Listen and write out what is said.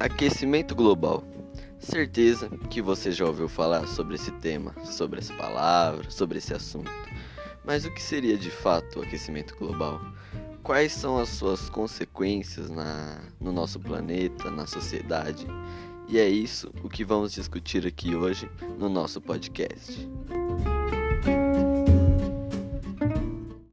Aquecimento global. Certeza que você já ouviu falar sobre esse tema, sobre essa palavra, sobre esse assunto. Mas o que seria de fato o aquecimento global? Quais são as suas consequências na, no nosso planeta, na sociedade? E é isso o que vamos discutir aqui hoje no nosso podcast.